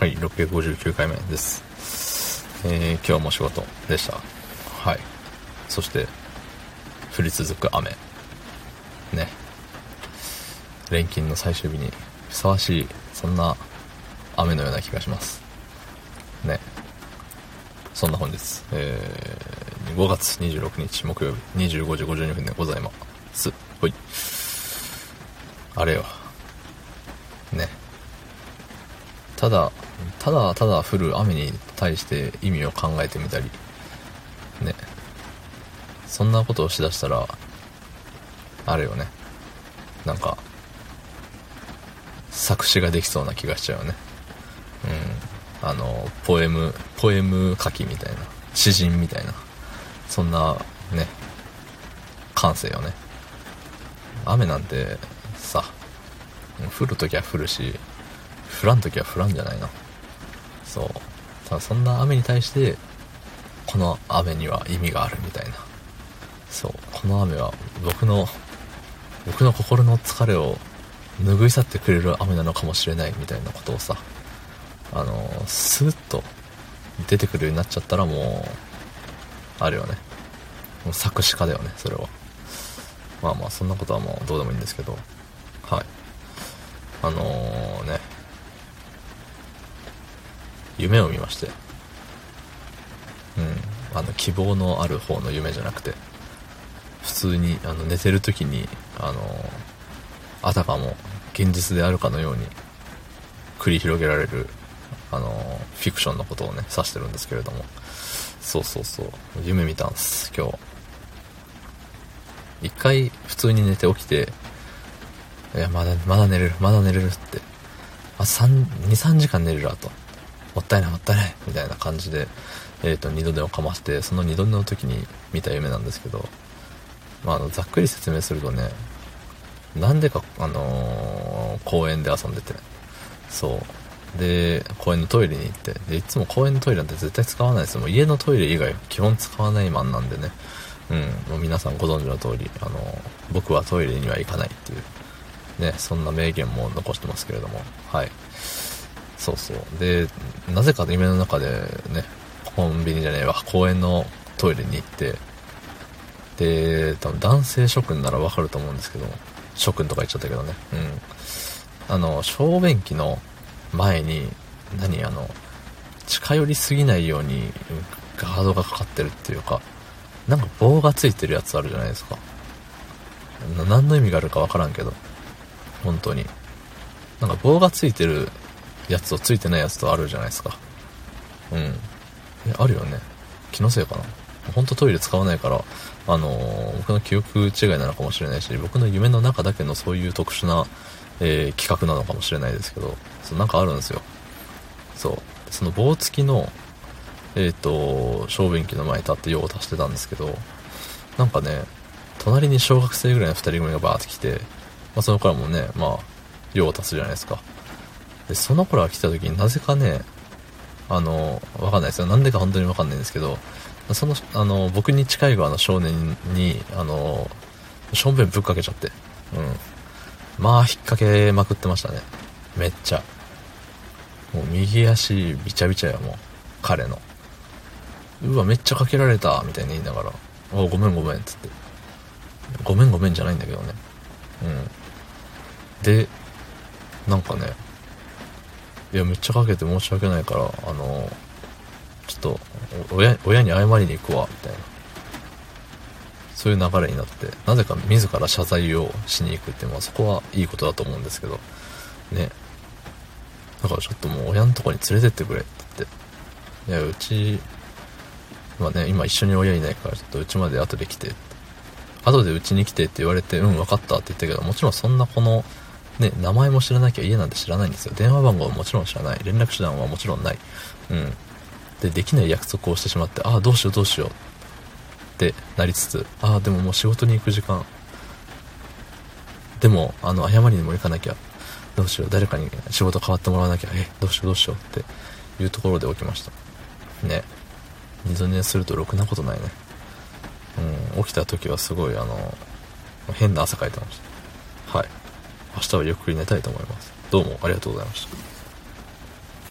はい、659回目です。えー、今日も仕事でした。はい。そして、降り続く雨。ね。連勤の最終日にふさわしい、そんな雨のような気がします。ね。そんな本日、えー、5月26日木曜日25時52分でございます。ほい。あれよ。ね。ただ、ただただ降る雨に対して意味を考えてみたり、ね。そんなことをしだしたら、あれよね。なんか、作詞ができそうな気がしちゃうよね。うん。あの、ポエム、ポエム書きみたいな、詩人みたいな、そんな、ね、感性よね。雨なんて、さ、降るときは降るし、降らんときは降らんじゃないの。そう。ただそんな雨に対して、この雨には意味があるみたいな。そう。この雨は僕の、僕の心の疲れを拭い去ってくれる雨なのかもしれないみたいなことをさ、あの、スーッと出てくるようになっちゃったらもう、あるよね。もう作詞家だよね、それは。まあまあ、そんなことはもうどうでもいいんですけど、はい。あのー、ね、夢を見まして、うん、あの、希望のある方の夢じゃなくて、普通に、あの、寝てる時に、あの、あたかも現実であるかのように繰り広げられる、あの、フィクションのことをね、指してるんですけれども、そうそうそう、夢見たんです、今日。一回普通に寝て起きて、いや、まだ、まだ寝れる、まだ寝れるって。あ、三、二、三時間寝れるわと。もったいない、もったいない、みたいな感じで、えっ、ー、と、二度寝をかまして、その二度寝の時に見た夢なんですけど、まあ、あの、ざっくり説明するとね、なんでか、あのー、公園で遊んでて、そう。で、公園のトイレに行って、で、いつも公園のトイレなんて絶対使わないです。もう家のトイレ以外基本使わないマンなんでね。うん、もう皆さんご存知の通り、あの、僕はトイレには行かないっていう、ね、そんな名言も残してますけれども、はい。そうそう。で、なぜか夢の中でね、コンビニじゃねえわ、公園のトイレに行って、で、多分男性諸君ならわかると思うんですけど、諸君とか言っちゃったけどね、うん。あの、小便器の前に、何あの、近寄りすぎないようにガードがかかってるっていうか、なんか棒がついてるやつあるじゃないですか。何の意味があるかわからんけど。本当に。なんか棒がついてるやつとついてないやつとあるじゃないですか。うん。え、あるよね。気のせいかな。本当トイレ使わないから、あのー、僕の記憶違いなのかもしれないし、僕の夢の中だけのそういう特殊な、えー、企画なのかもしれないですけど、そうなんかあるんですよ。そう。その棒付きの、えっ、ー、と、小便器の前に立って用を足してたんですけど、なんかね、隣に小学生ぐらいの二人組がバーって来て、まあその頃もね、まあ、用を足すじゃないですか。で、その頃が来た時になぜかね、あの、わかんないですよ。なんでか本当にわかんないんですけど、その、あの、僕に近い側の少年に、あの、しょんべんぶっかけちゃって、うん。まあ、引っ掛けまくってましたね。めっちゃ。もう右足びちゃびちゃや、もう。彼の。うわ、めっちゃかけられた、みたいに言いながら、おごめんごめん、つって。ごめんごめんじゃないんだけどね。うん。で、なんかね、いや、めっちゃかけて申し訳ないから、あの、ちょっと、親、親に謝りに行くわ、みたいな。そういう流れになって、なぜか自ら謝罪をしに行くって、まあそこはいいことだと思うんですけど、ね。だからちょっともう親のとこに連れてってくれって言って、いや、うち、まあね、今一緒に親いないから、ちょっとうちまで後で来て、後でうちに来てって言われて、うん、分かったって言ったけど、もちろんそんなこの、ね、名前も知らなきゃ家なんて知らないんですよ。電話番号はもちろん知らない。連絡手段はもちろんない。うん。で、できない約束をしてしまって、ああ、どうしようどうしようってなりつつ、ああ、でももう仕事に行く時間。でも、あの、謝りにも行かなきゃ。どうしよう、誰かに仕事変わってもらわなきゃ。え、どうしようどうしようっていうところで起きました。ね。二度寝するとろくなことないね。うん、起きた時はすごい、あの、変な汗かいてました。はい。明日はゆっくり寝たいと思います。どうもありがとうございました。